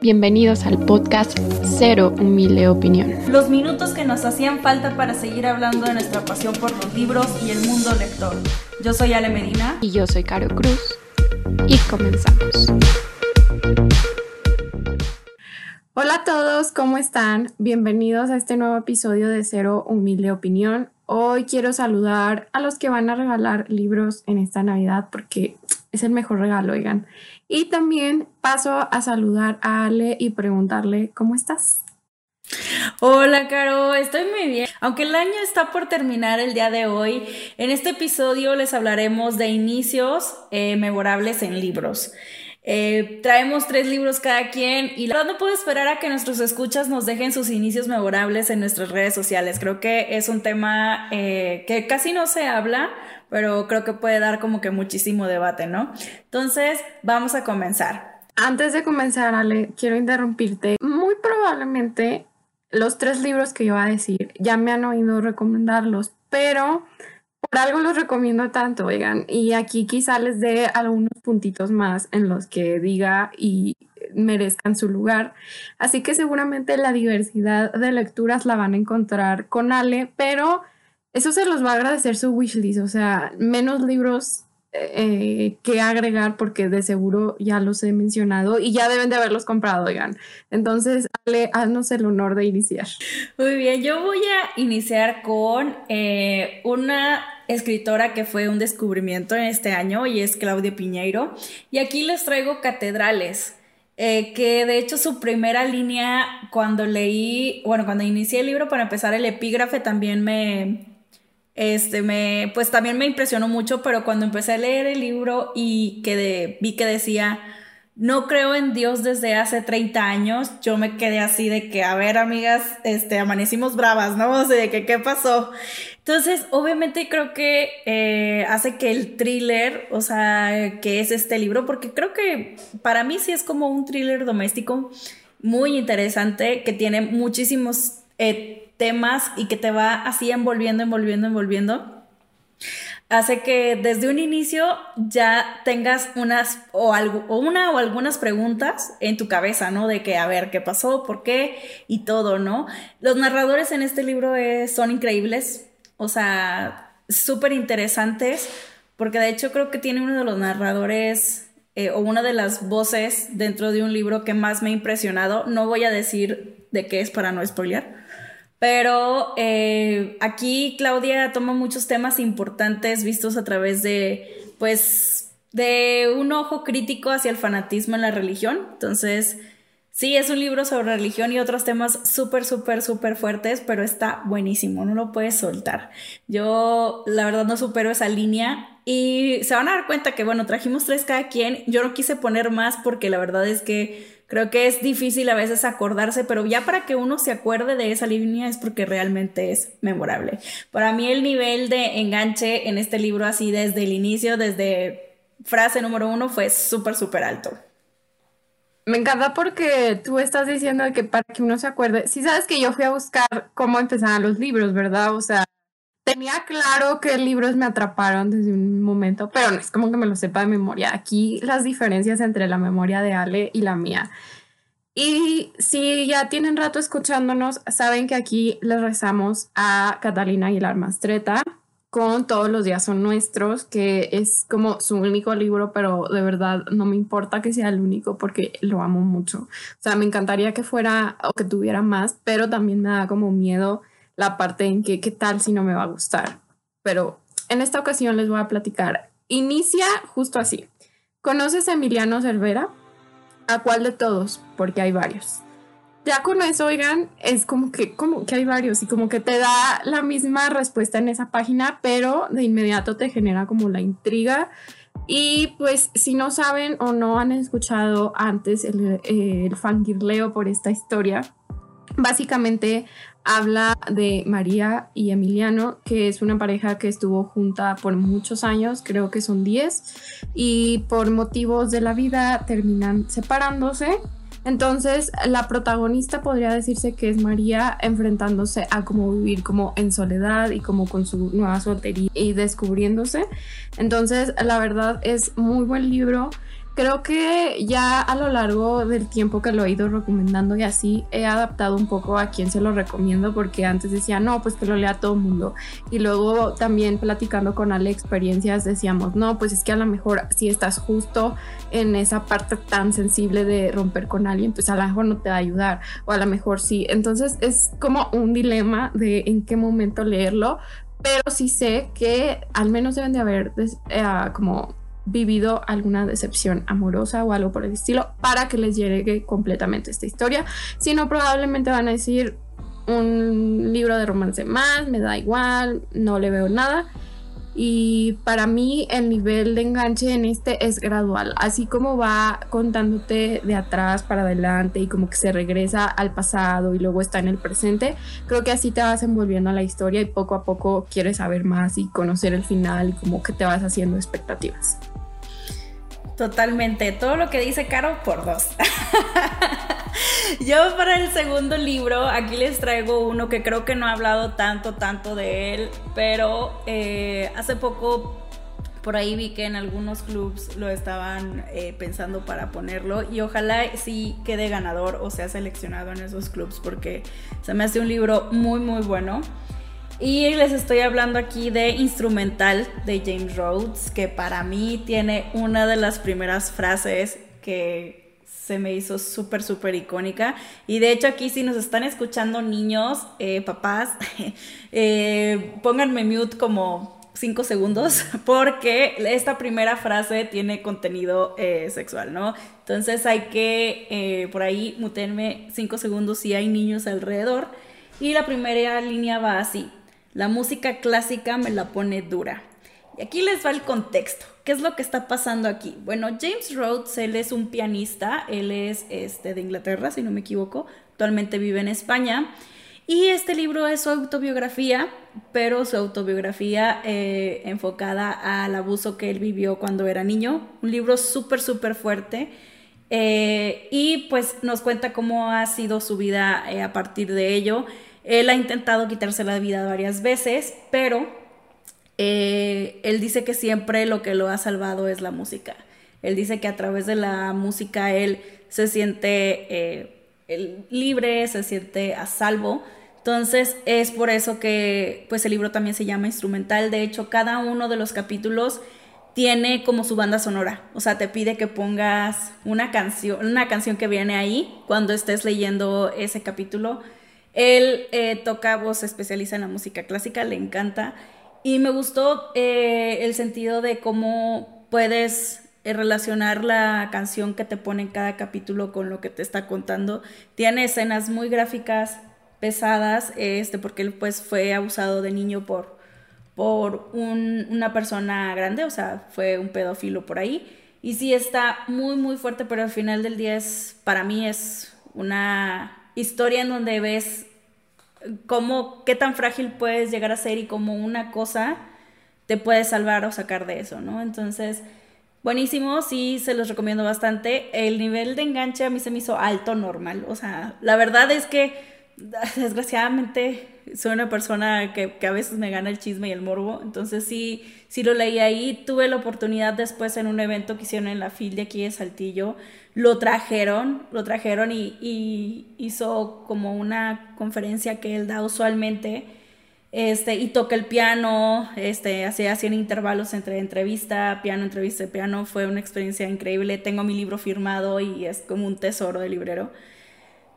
Bienvenidos al podcast Cero Humilde Opinión. Los minutos que nos hacían falta para seguir hablando de nuestra pasión por los libros y el mundo lector. Yo soy Ale Medina. Y yo soy Caro Cruz. Y comenzamos. Hola a todos, ¿cómo están? Bienvenidos a este nuevo episodio de Cero Humilde Opinión. Hoy quiero saludar a los que van a regalar libros en esta Navidad porque es el mejor regalo, oigan. Y también paso a saludar a Ale y preguntarle, ¿cómo estás? Hola, Caro, estoy muy bien. Aunque el año está por terminar el día de hoy, en este episodio les hablaremos de inicios eh, memorables en libros. Eh, traemos tres libros cada quien y la verdad no puedo esperar a que nuestros escuchas nos dejen sus inicios memorables en nuestras redes sociales. Creo que es un tema eh, que casi no se habla, pero creo que puede dar como que muchísimo debate, ¿no? Entonces, vamos a comenzar. Antes de comenzar, Ale, quiero interrumpirte. Muy probablemente los tres libros que yo voy a decir ya me han oído recomendarlos, pero por algo los recomiendo tanto, oigan, y aquí quizá les dé algunos puntitos más en los que diga y merezcan su lugar. Así que seguramente la diversidad de lecturas la van a encontrar con Ale, pero eso se los va a agradecer su wishlist, o sea, menos libros eh, que agregar porque de seguro ya los he mencionado y ya deben de haberlos comprado, oigan. Entonces, Ale, haznos el honor de iniciar. Muy bien, yo voy a iniciar con eh, una escritora que fue un descubrimiento en este año y es Claudia Piñeiro. Y aquí les traigo Catedrales. Eh, que de hecho su primera línea cuando leí, bueno, cuando inicié el libro para empezar el epígrafe también me, este, me, pues también me impresionó mucho, pero cuando empecé a leer el libro y que vi que decía, no creo en Dios desde hace 30 años, yo me quedé así de que, a ver, amigas, este, amanecimos bravas, ¿no? O sea, de que, ¿qué pasó? Entonces, obviamente creo que eh, hace que el thriller, o sea, que es este libro, porque creo que para mí sí es como un thriller doméstico muy interesante, que tiene muchísimos eh, temas y que te va así envolviendo, envolviendo, envolviendo hace que desde un inicio ya tengas unas o, algo, o una o algunas preguntas en tu cabeza, ¿no? De que, a ver, ¿qué pasó? ¿Por qué? Y todo, ¿no? Los narradores en este libro son increíbles, o sea, súper interesantes, porque de hecho creo que tiene uno de los narradores eh, o una de las voces dentro de un libro que más me ha impresionado. No voy a decir de qué es para no spoilear pero eh, aquí Claudia toma muchos temas importantes vistos a través de, pues, de un ojo crítico hacia el fanatismo en la religión. Entonces, sí, es un libro sobre religión y otros temas súper, súper, súper fuertes, pero está buenísimo, no lo puedes soltar. Yo, la verdad, no supero esa línea y se van a dar cuenta que, bueno, trajimos tres cada quien. Yo no quise poner más porque la verdad es que Creo que es difícil a veces acordarse, pero ya para que uno se acuerde de esa línea es porque realmente es memorable. Para mí el nivel de enganche en este libro así desde el inicio, desde frase número uno, fue súper, súper alto. Me encanta porque tú estás diciendo que para que uno se acuerde, si sabes que yo fui a buscar cómo empezaban los libros, ¿verdad? O sea, tenía claro que libros me atraparon desde un momento, pero no es como que me lo sepa de memoria. Aquí las diferencias entre la memoria de Ale y la mía. Y si ya tienen rato escuchándonos, saben que aquí les rezamos a Catalina Aguilar Mastreta con Todos los días son nuestros, que es como su único libro, pero de verdad no me importa que sea el único porque lo amo mucho. O sea, me encantaría que fuera o que tuviera más, pero también me da como miedo la parte en que qué tal si no me va a gustar. Pero en esta ocasión les voy a platicar. Inicia justo así. ¿Conoces a Emiliano Cervera? ¿A cuál de todos? Porque hay varios. Ya con eso, oigan, es como que, como que hay varios y como que te da la misma respuesta en esa página, pero de inmediato te genera como la intriga. Y pues si no saben o no han escuchado antes el, el fangirleo por esta historia, básicamente habla de María y Emiliano, que es una pareja que estuvo junta por muchos años, creo que son 10, y por motivos de la vida terminan separándose. Entonces, la protagonista podría decirse que es María enfrentándose a cómo vivir como en soledad y como con su nueva soltería y descubriéndose. Entonces, la verdad es muy buen libro creo que ya a lo largo del tiempo que lo he ido recomendando y así he adaptado un poco a quien se lo recomiendo porque antes decía, no, pues que lo lea todo el mundo. Y luego también platicando con Ale experiencias decíamos, no, pues es que a lo mejor si estás justo en esa parte tan sensible de romper con alguien, pues a lo mejor no te va a ayudar o a lo mejor sí. Entonces es como un dilema de en qué momento leerlo, pero sí sé que al menos deben de haber eh, como vivido alguna decepción amorosa o algo por el estilo para que les llegue completamente esta historia. Si no, probablemente van a decir un libro de romance más, me da igual, no le veo nada. Y para mí el nivel de enganche en este es gradual, así como va contándote de atrás para adelante y como que se regresa al pasado y luego está en el presente, creo que así te vas envolviendo a la historia y poco a poco quieres saber más y conocer el final y como que te vas haciendo expectativas. Totalmente, todo lo que dice Caro por dos. Yo para el segundo libro, aquí les traigo uno que creo que no he hablado tanto, tanto de él, pero eh, hace poco por ahí vi que en algunos clubs lo estaban eh, pensando para ponerlo y ojalá sí quede ganador o sea seleccionado en esos clubs porque se me hace un libro muy muy bueno. Y les estoy hablando aquí de Instrumental de James Rhodes, que para mí tiene una de las primeras frases que se me hizo súper, súper icónica. Y de hecho aquí si nos están escuchando niños, eh, papás, eh, pónganme mute como 5 segundos porque esta primera frase tiene contenido eh, sexual, ¿no? Entonces hay que por ahí mutenme 5 segundos si hay niños alrededor. Y la primera línea va así. La música clásica me la pone dura. Y aquí les va el contexto. ¿Qué es lo que está pasando aquí? Bueno, James Rhodes, él es un pianista, él es este, de Inglaterra, si no me equivoco, actualmente vive en España. Y este libro es su autobiografía, pero su autobiografía eh, enfocada al abuso que él vivió cuando era niño. Un libro súper, súper fuerte. Eh, y pues nos cuenta cómo ha sido su vida eh, a partir de ello. Él ha intentado quitarse la vida varias veces, pero eh, él dice que siempre lo que lo ha salvado es la música. Él dice que a través de la música él se siente eh, libre, se siente a salvo. Entonces es por eso que pues el libro también se llama instrumental. De hecho, cada uno de los capítulos tiene como su banda sonora. O sea, te pide que pongas una canción, una canción que viene ahí cuando estés leyendo ese capítulo. Él eh, toca voz, se especializa en la música clásica, le encanta. Y me gustó eh, el sentido de cómo puedes eh, relacionar la canción que te pone en cada capítulo con lo que te está contando. Tiene escenas muy gráficas, pesadas, este, porque él pues fue abusado de niño por, por una persona grande, o sea, fue un pedófilo por ahí. Y sí está muy, muy fuerte, pero al final del día es, para mí es una historia en donde ves cómo, qué tan frágil puedes llegar a ser y cómo una cosa te puede salvar o sacar de eso, ¿no? Entonces, buenísimo, sí, se los recomiendo bastante. El nivel de enganche a mí se me hizo alto normal, o sea, la verdad es que desgraciadamente soy una persona que, a veces me gana el chisme y el morbo, entonces sí, sí lo leí ahí, tuve la oportunidad después en un evento que hicieron en la FIL de aquí de Saltillo, lo trajeron, lo trajeron y, hizo como una conferencia que él da usualmente, este, y toca el piano, este, hacía, hacían intervalos entre entrevista, piano, entrevista, piano, fue una experiencia increíble, tengo mi libro firmado y es como un tesoro de librero.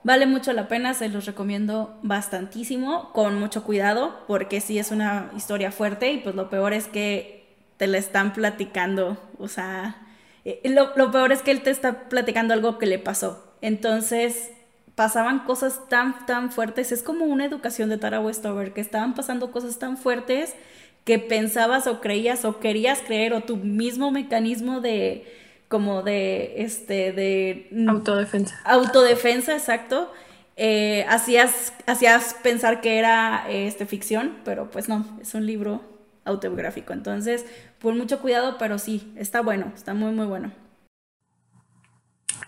Vale mucho la pena, se los recomiendo bastantísimo, con mucho cuidado, porque sí es una historia fuerte y pues lo peor es que te la están platicando, o sea, eh, lo, lo, peor es que él te está platicando algo que le pasó. Entonces, pasaban cosas tan, tan fuertes, es como una educación de Tara Westover, que estaban pasando cosas tan fuertes que pensabas o creías o querías creer o tu mismo mecanismo de como de, este, de... Autodefensa. Autodefensa, exacto. Eh, hacías, hacías pensar que era este, ficción, pero pues no, es un libro autobiográfico. Entonces, por mucho cuidado, pero sí, está bueno, está muy, muy bueno.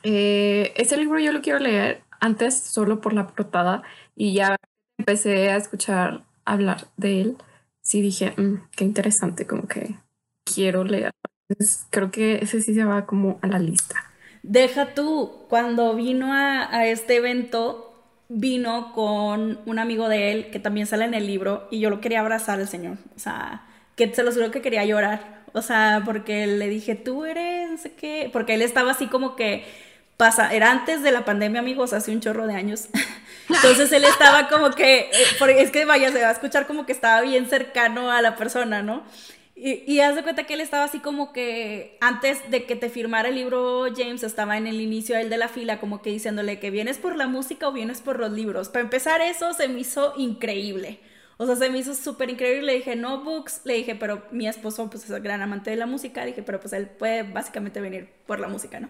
Eh, ese libro yo lo quiero leer antes solo por la portada y ya empecé a escuchar hablar de él. Sí dije, mm, qué interesante, como que quiero leer Entonces, creo que ese sí se va como a la lista. Deja tú, cuando vino a, a este evento, vino con un amigo de él que también sale en el libro y yo lo quería abrazar al señor. O sea, que se lo juro que quería llorar. O sea, porque le dije, tú eres, no sé qué. Porque él estaba así como que pasa, era antes de la pandemia, amigos, hace un chorro de años. Entonces él estaba como que, eh, es que vaya, se va a escuchar como que estaba bien cercano a la persona, ¿no? Y, y haz de cuenta que él estaba así como que antes de que te firmara el libro James, estaba en el inicio él de la fila como que diciéndole que vienes por la música o vienes por los libros. Para empezar eso se me hizo increíble. O sea, se me hizo súper increíble. Le dije, no books. Le dije, pero mi esposo pues es gran amante de la música. Dije, pero pues él puede básicamente venir por la música, ¿no?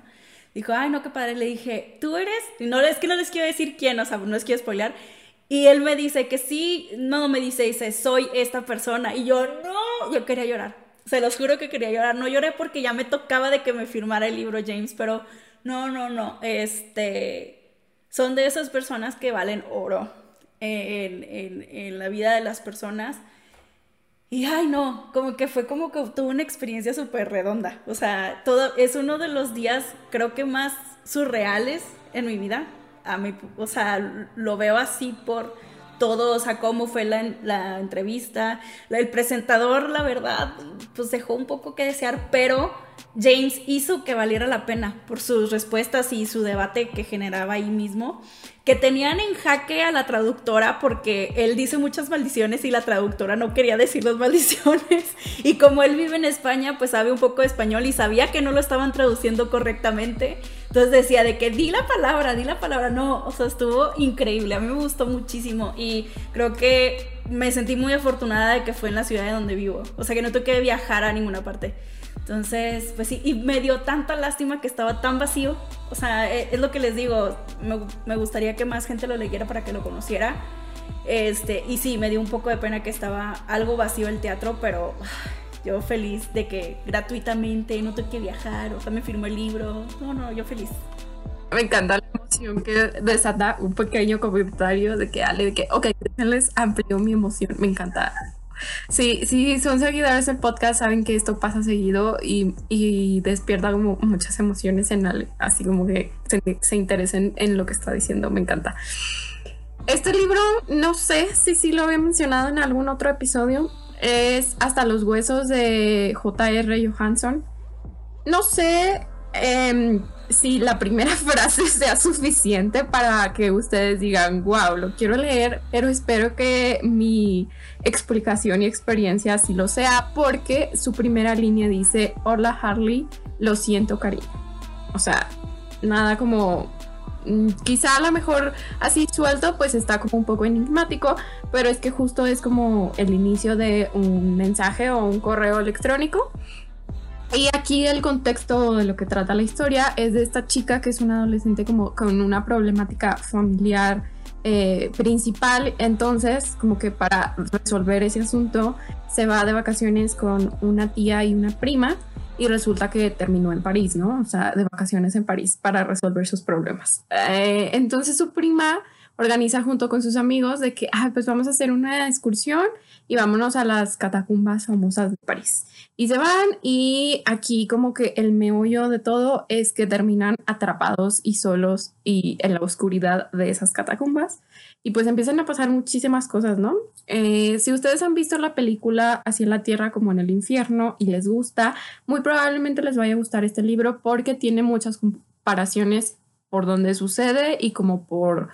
Dijo, ay, no, qué padre. Le dije, ¿tú eres? No, es que no les quiero decir quién, o sea, no les quiero spoilear. Y él me dice que sí, no me dice, dice, soy esta persona. Y yo, no, yo quería llorar. Se los juro que quería llorar. No lloré porque ya me tocaba de que me firmara el libro James, pero no, no, no. Este, son de esas personas que valen oro en, en, la vida de las personas. Y ay, no, como que fue como que tuve una experiencia súper redonda. O sea, todo es uno de los días, creo que más surreales en mi vida a mí, o sea, lo veo así por todo, o sea, cómo fue la, la entrevista. El presentador, la verdad, pues dejó un poco que desear, pero James hizo que valiera la pena por sus respuestas y su debate que generaba ahí mismo que tenían en jaque a la traductora porque él dice muchas maldiciones y la traductora no quería decir las maldiciones. Y como él vive en España, pues sabe un poco de español y sabía que no lo estaban traduciendo correctamente. Entonces decía de que di la palabra, di la palabra. No, o sea, estuvo increíble. A mí me gustó muchísimo y creo que me sentí muy afortunada de que fue en la ciudad de donde vivo. O sea, que no tuve que viajar a ninguna parte. Entonces, pues sí, y me dio tanta lástima que estaba tan vacío. O sea, e, es lo que les digo, me, gustaría que más gente lo leyera para que lo conociera. Este, y sí, me dio un poco de pena que estaba algo vacío el teatro, pero yo feliz de que gratuitamente no tuve que viajar, o sea, me firmó el libro. No, no, yo feliz. Me encanta la emoción que desata un pequeño comentario de que Ale, de que, ok, les amplió mi emoción. Me encanta Sí, sí, son seguidores del podcast, saben que esto pasa seguido y, despierta como muchas emociones en Ale, así como que se, interesen en lo que está diciendo, me encanta. Este libro, no sé si sí lo había mencionado en algún otro episodio, es Hasta los huesos de J.R. Johansson. No sé eh, si la primera frase sea suficiente para que ustedes digan, wow, lo quiero leer, pero espero que mi explicación y experiencia así lo sea, porque su primera línea dice, hola Harley, lo siento cariño. O sea, nada como mm, quizá a lo mejor así suelto pues está como un poco enigmático, pero es que justo es como el inicio de un mensaje o un correo electrónico y aquí el contexto de lo que trata la historia es de esta chica que es una adolescente como con una problemática familiar eh, principal. Entonces, como que para resolver ese asunto, se va de vacaciones con una tía y una prima y resulta que terminó en París, ¿no? O sea, de vacaciones en París para resolver sus problemas. Eh, entonces su prima organiza junto con sus amigos de que, ah, pues vamos a hacer una excursión y vámonos a las catacumbas famosas de París. Y se van y aquí como que el meollo de todo es que terminan atrapados y solos y en la oscuridad de esas catacumbas. Y pues empiezan a pasar muchísimas cosas, ¿no? Eh, si ustedes han visto la película en la Tierra como en el infierno y les gusta, muy probablemente les vaya a gustar este libro porque tiene muchas comparaciones por donde sucede y como por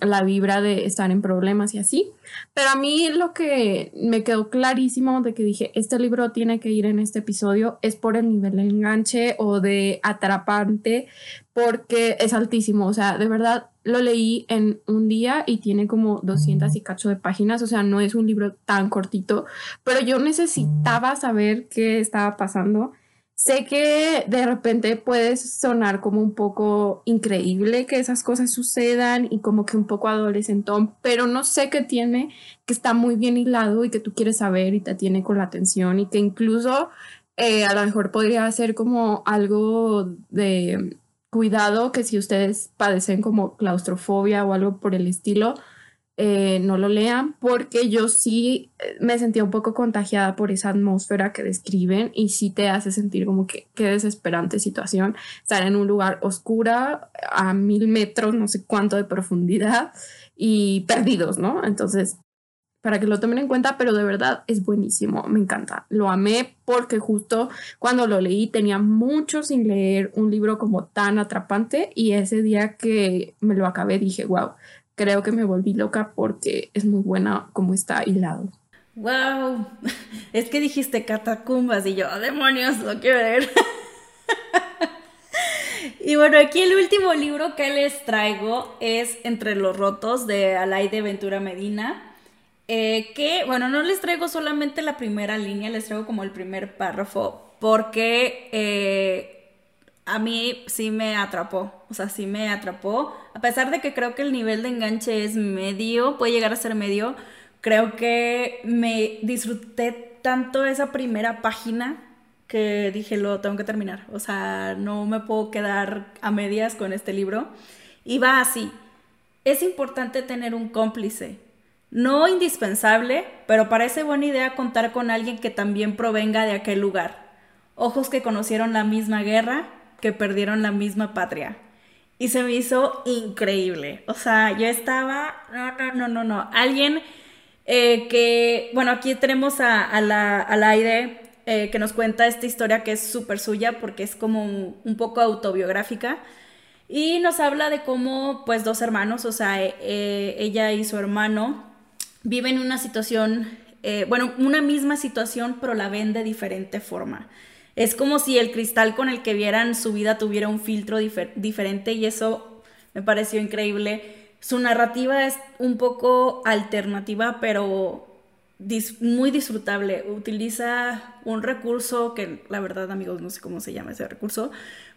la vibra de estar en problemas y así. Pero a mí lo que me quedó clarísimo de que dije, este libro tiene que ir en este episodio es por el nivel de enganche o de atrapante, porque es altísimo. O sea, de verdad lo leí en un día y tiene como 200 y cacho de páginas. O sea, no es un libro tan cortito, pero yo necesitaba saber qué estaba pasando Sé que de repente puede sonar como un poco increíble que esas cosas sucedan y como que un poco adolescentón, pero no sé qué tiene que está muy bien hilado y que tú quieres saber y te tiene con la atención y que incluso eh, a lo mejor podría ser como algo de cuidado que si ustedes padecen como claustrofobia o algo por el estilo, eh, no lo lean porque yo sí eh, me sentía un poco contagiada por esa atmósfera que describen y sí te hace sentir como que qué desesperante situación estar en un lugar oscura a mil metros, no sé cuánto de profundidad y perdidos, ¿no? Entonces, para que lo tomen en cuenta, pero de verdad es buenísimo, me encanta. Lo amé porque justo cuando lo leí tenía mucho sin leer un libro como tan atrapante y ese día que me lo acabé dije, wow, creo que me volví loca porque es muy buena como está hilado. Wow, es que dijiste catacumbas y yo, oh, demonios, lo quiero leer. y bueno, aquí el último libro que les traigo es Entre los Rotos de Alaide Ventura Medina. Eh, que, bueno, no les traigo solamente la primera línea, les traigo como el primer párrafo, porque eh, a mí sí me atrapó, o sea, sí me atrapó. A pesar de que creo que el nivel de enganche es medio, puede llegar a ser medio, creo que me disfruté tanto esa primera página que dije, lo tengo que terminar. O sea, no me puedo quedar a medias con este libro. Y va así. Es importante tener un cómplice. No indispensable, pero parece buena idea contar con alguien que también provenga de aquel lugar. Ojos que conocieron la misma guerra, que perdieron la misma patria. Y se me hizo increíble. O sea, yo estaba, no, no, no, no, no. Alguien eh, que, bueno, aquí tenemos a, la, al aire eh, que nos cuenta esta historia que es súper suya porque es como un, poco autobiográfica. Y nos habla de cómo, pues, dos hermanos, o sea, eh, ella y su hermano, viven una situación, bueno, una misma situación, pero la ven de diferente forma. Es como si el cristal con el que vieran su vida tuviera un filtro diferente y eso me pareció increíble. Su narrativa es un poco alternativa, pero muy disfrutable. Utiliza un recurso que la verdad amigos no sé cómo se llama ese recurso,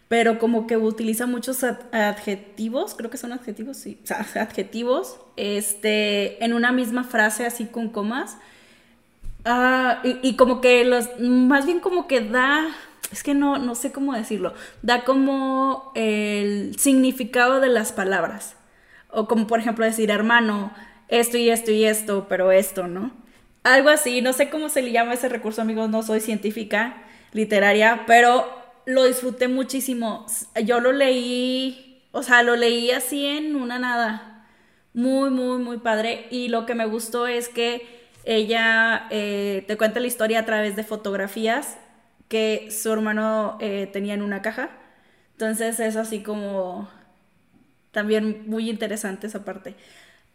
pero como que utiliza muchos adjetivos, creo que son adjetivos, sí, adjetivos, este, en una misma frase así con comas Ah, y, como que los, más bien como que da, es que no, no sé cómo decirlo, da como el significado de las palabras. O como por ejemplo decir, hermano, esto y esto y esto, pero esto, ¿no? Algo así, no sé cómo se le llama ese recurso, amigos, no soy científica literaria, pero lo disfruté muchísimo. Yo lo leí, o sea, lo leí así en una nada. Muy, muy, muy padre. Y lo que me gustó es que ella eh, te cuenta la historia a través de fotografías que su hermano eh, tenía en una caja. Entonces es así como también muy interesante esa parte.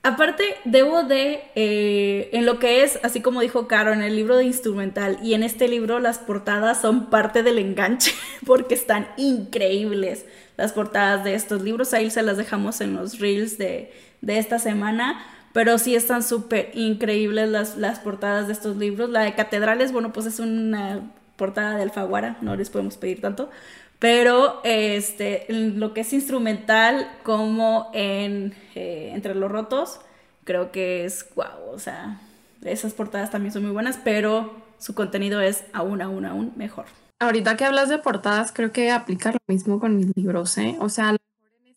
Aparte, debo de, eh, en lo que es, así como dijo Caro, en el libro de instrumental y en este libro las portadas son parte del enganche porque están increíbles las portadas de estos libros. Ahí se las dejamos en los reels de, de esta semana pero sí están súper increíbles las, las portadas de estos libros. La de Catedrales, bueno, pues es una portada de Alfaguara, no les podemos pedir tanto, pero este, lo que es instrumental como en eh, Entre los Rotos, creo que es guau, o sea, esas portadas también son muy buenas, pero su contenido es aún, aún, aún mejor. Ahorita que hablas de portadas, creo que aplica lo mismo con mis libros, ¿eh? O sea,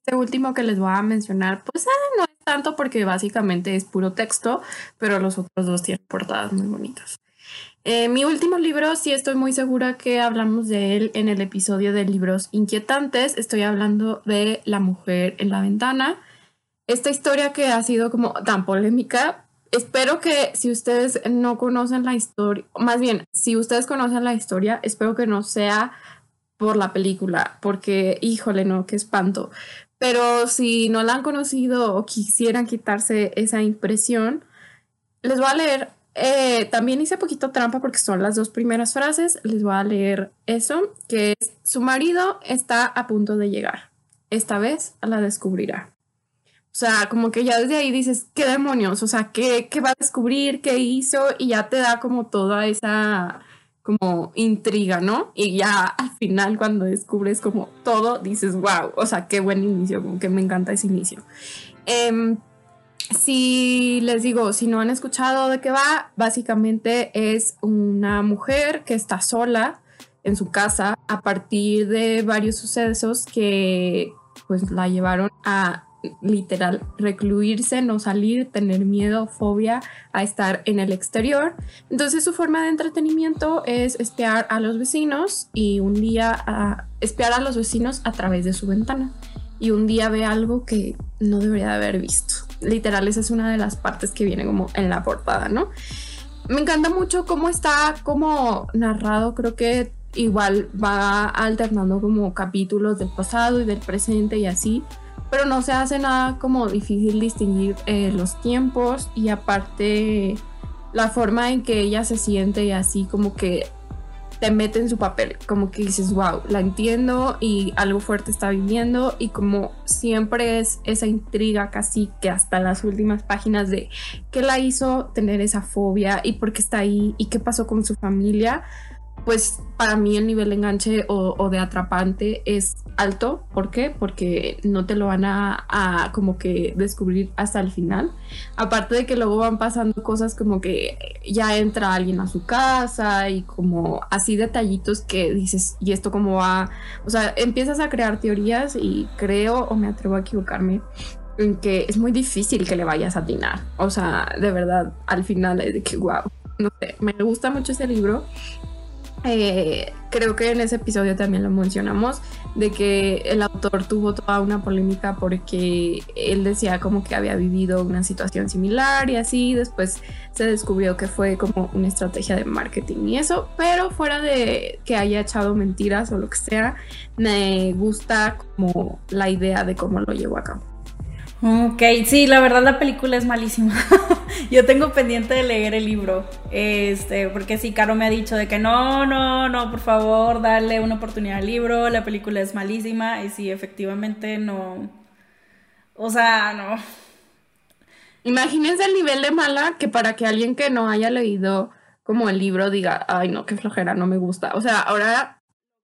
este último que les voy a mencionar, pues ah, no tanto porque básicamente es puro texto, pero los otros dos tienen portadas muy bonitas. Eh, mi último libro, sí estoy muy segura que hablamos de él en el episodio de libros inquietantes. Estoy hablando de La mujer en la ventana. Esta historia que ha sido como tan polémica, espero que si ustedes no conocen la historia, más bien, si ustedes conocen la historia, espero que no sea por la película, porque híjole, no, qué espanto. Pero si no la han conocido o quisieran quitarse esa impresión, les voy a leer, eh, también hice poquito trampa porque son las dos primeras frases, les voy a leer eso, que es, su marido está a punto de llegar, esta vez la descubrirá. O sea, como que ya desde ahí dices, ¿qué demonios? O sea, ¿qué, qué va a descubrir? ¿Qué hizo? Y ya te da como toda esa como intriga, ¿no? Y ya al final cuando descubres como todo, dices, wow, o sea, qué buen inicio, como que me encanta ese inicio. Em, si les digo, si no han escuchado de qué va, básicamente es una mujer que está sola en su casa a partir de varios sucesos que pues la llevaron a literal recluirse, no salir, tener miedo, fobia a estar en el exterior. Entonces su forma de entretenimiento es espiar a los vecinos y un día a, espiar a los vecinos a través de su ventana. Y un día ve algo que no debería de haber visto. Literal, esa es una de las partes que viene como en la portada, ¿no? Me encanta mucho cómo está como narrado, creo que igual va alternando como capítulos del pasado y del presente y así pero no se hace nada como difícil distinguir eh, los tiempos y aparte la forma en que ella se siente y así como que te mete en su papel, como que dices, wow, la entiendo y algo fuerte está viviendo y como siempre es esa intriga casi que hasta las últimas páginas de qué la hizo tener esa fobia y por qué está ahí y qué pasó con su familia, pues para mí el nivel de enganche o, de atrapante es alto. ¿Por qué? Porque no te lo van a, como que descubrir hasta el final. Aparte de que luego van pasando cosas como que ya entra alguien a su casa y como así detallitos que dices, ¿y esto cómo va? O sea, empiezas a crear teorías y creo o me atrevo a equivocarme en que es muy difícil que le vayas a atinar. O sea, de verdad, al final es de que, wow, no sé, me gusta mucho ese libro eh, creo que en ese episodio también lo mencionamos, de que el autor tuvo toda una polémica porque él decía como que había vivido una situación similar y así, después se descubrió que fue como una estrategia de marketing y eso, pero fuera de que haya echado mentiras o lo que sea, me gusta como la idea de cómo lo llevó a cabo. Ok, sí, la verdad la película es malísima. Yo tengo pendiente de leer el libro, este, porque sí, Caro me ha dicho de que no, no, no, por favor, dale una oportunidad al libro, la película es malísima y sí, efectivamente no, o sea, no. Imagínense el nivel de mala que para que alguien que no haya leído como el libro diga, ay no, qué flojera, no me gusta. O sea, ahora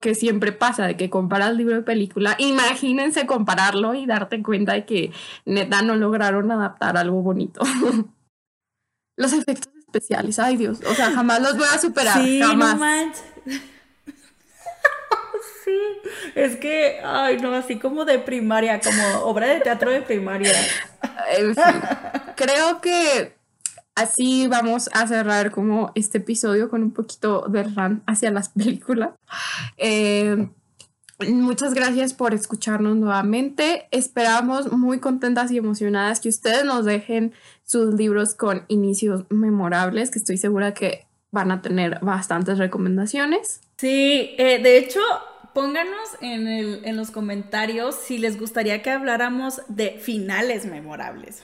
que siempre pasa, de que comparas libro y película, imagínense compararlo y darte cuenta de que neta no lograron adaptar algo bonito. los efectos especiales, ay Dios, o sea, jamás los voy a superar, sí, jamás. sí, es que, ay no, así como de primaria, como obra de teatro de primaria. Creo que así vamos a cerrar como este episodio con un poquito de run hacia las películas. Eh, muchas gracias por escucharnos nuevamente. Esperamos muy contentas y emocionadas que ustedes nos dejen sus libros con inicios memorables, que estoy segura que van a tener bastantes recomendaciones. Sí, eh, de hecho, pónganos en, el, en, los comentarios si les gustaría que habláramos de finales memorables.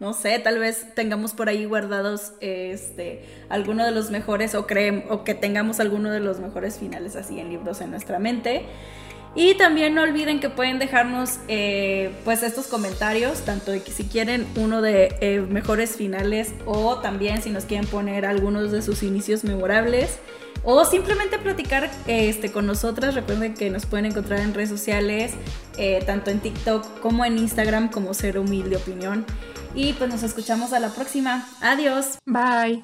No sé, tal vez tengamos por ahí guardados este, alguno de los mejores o, o que tengamos alguno de los mejores finales así en libros en nuestra mente. Y también no olviden que pueden dejarnos eh, pues estos comentarios, tanto si quieren uno de eh, mejores finales o también si nos quieren poner algunos de sus inicios memorables o simplemente platicar este, con nosotras. Recuerden que nos pueden encontrar en redes sociales, eh, tanto en TikTok como en Instagram como Ser Humilde Opinión. Y pues nos escuchamos a la próxima. Adiós. Bye.